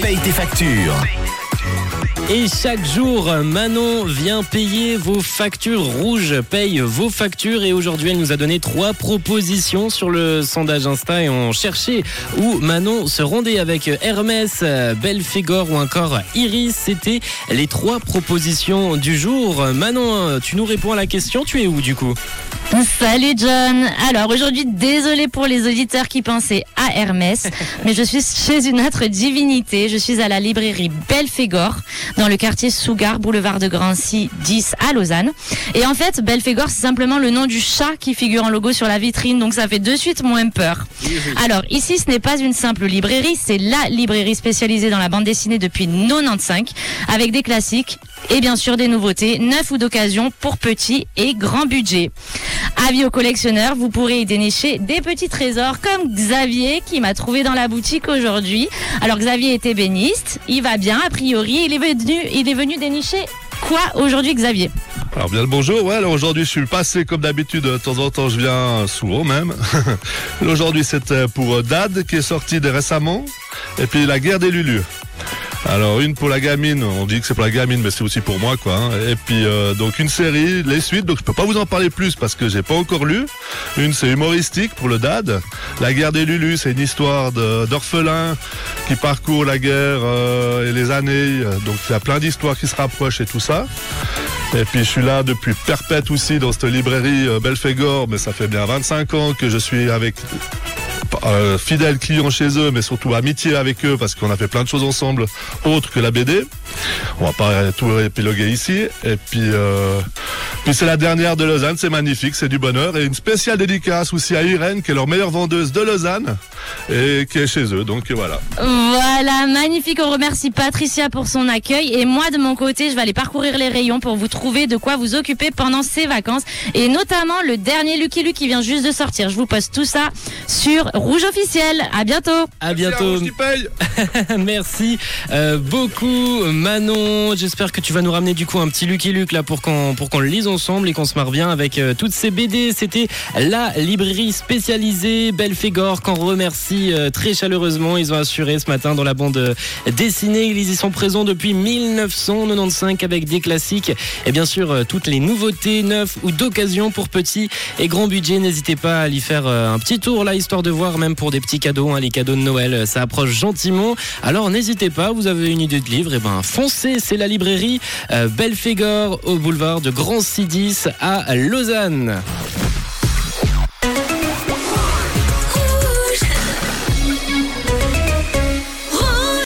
paye tes factures. Et chaque jour, Manon vient payer vos factures rouges, paye vos factures. Et aujourd'hui, elle nous a donné trois propositions sur le sondage Insta. Et on cherchait où Manon se rendait avec Hermès, Belphégor ou encore Iris. C'était les trois propositions du jour. Manon, tu nous réponds à la question. Tu es où du coup? Salut John. Alors aujourd'hui, désolé pour les auditeurs qui pensaient à Hermès, mais je suis chez une autre divinité. Je suis à la librairie Belphégor dans le quartier Sougar, boulevard de Grancy 10 à Lausanne. Et en fait, Belphégor, c'est simplement le nom du chat qui figure en logo sur la vitrine, donc ça fait de suite moins peur. Alors ici, ce n'est pas une simple librairie, c'est la librairie spécialisée dans la bande dessinée depuis 95, avec des classiques et bien sûr des nouveautés, neufs ou d'occasion pour petits et grands budgets. Avis aux collectionneurs, vous pourrez y dénicher des petits trésors comme Xavier qui m'a trouvé dans la boutique aujourd'hui. Alors Xavier est ébéniste, il va bien a priori, il est venu, il est venu dénicher quoi aujourd'hui Xavier? Alors bien le bonjour, ouais, alors aujourd'hui je suis passé comme d'habitude, de temps en temps je viens souvent même. aujourd'hui c'était pour Dad qui est sorti récemment, et puis La guerre des Lulus. Alors une pour la gamine, on dit que c'est pour la gamine, mais c'est aussi pour moi quoi. hein. Et puis euh, donc une série, les suites. Donc je peux pas vous en parler plus parce que j'ai pas encore lu. Une c'est humoristique pour le dad. La guerre des Lulus, c'est une histoire d'orphelins qui parcourent la guerre euh, et les années. Donc il y a plein d'histoires qui se rapprochent et tout ça. Et puis je suis là depuis perpète aussi dans cette librairie euh, mais ça fait bien 25 ans que je suis avec euh, fidèles clients chez eux, mais surtout amitié avec eux parce qu'on a fait plein de choses ensemble, autres que la BD. On va pas tout épiloguer ici. Et puis, euh, puis c'est la dernière de Lausanne, c'est magnifique, c'est du bonheur. Et une spéciale dédicace aussi à Irène, qui est leur meilleure vendeuse de Lausanne et qui est chez eux. Donc voilà. Voilà, magnifique. On remercie Patricia pour son accueil. Et moi, de mon côté, je vais aller parcourir les rayons pour vous trouver de quoi vous occuper pendant ces vacances. Et notamment le dernier Lucky Luke qui vient juste de sortir. Je vous poste tout ça sur Rouge Officiel. À bientôt. À bientôt. Paye. Merci euh, beaucoup Manon. J'espère que tu vas nous ramener du coup un petit Lucky Luke là pour qu'on pour qu'on le lise ensemble et qu'on se marre bien avec euh, toutes ces BD. C'était la librairie spécialisée Belphégor qu'on remercie euh, très chaleureusement. Ils ont assuré ce matin dans la bande dessinée. Ils y sont présents depuis 1995 avec des classiques et bien sûr toutes les nouveautés neuves ou d'occasion pour petits et grands budgets. N'hésitez pas à y faire un petit tour là histoire de voir même pour des petits cadeaux, hein, les cadeaux de Noël, ça approche gentiment. Alors n'hésitez pas, vous avez une idée de livre, et ben foncez, c'est la librairie euh, Belphégor au boulevard de Grand Sidis à Lausanne.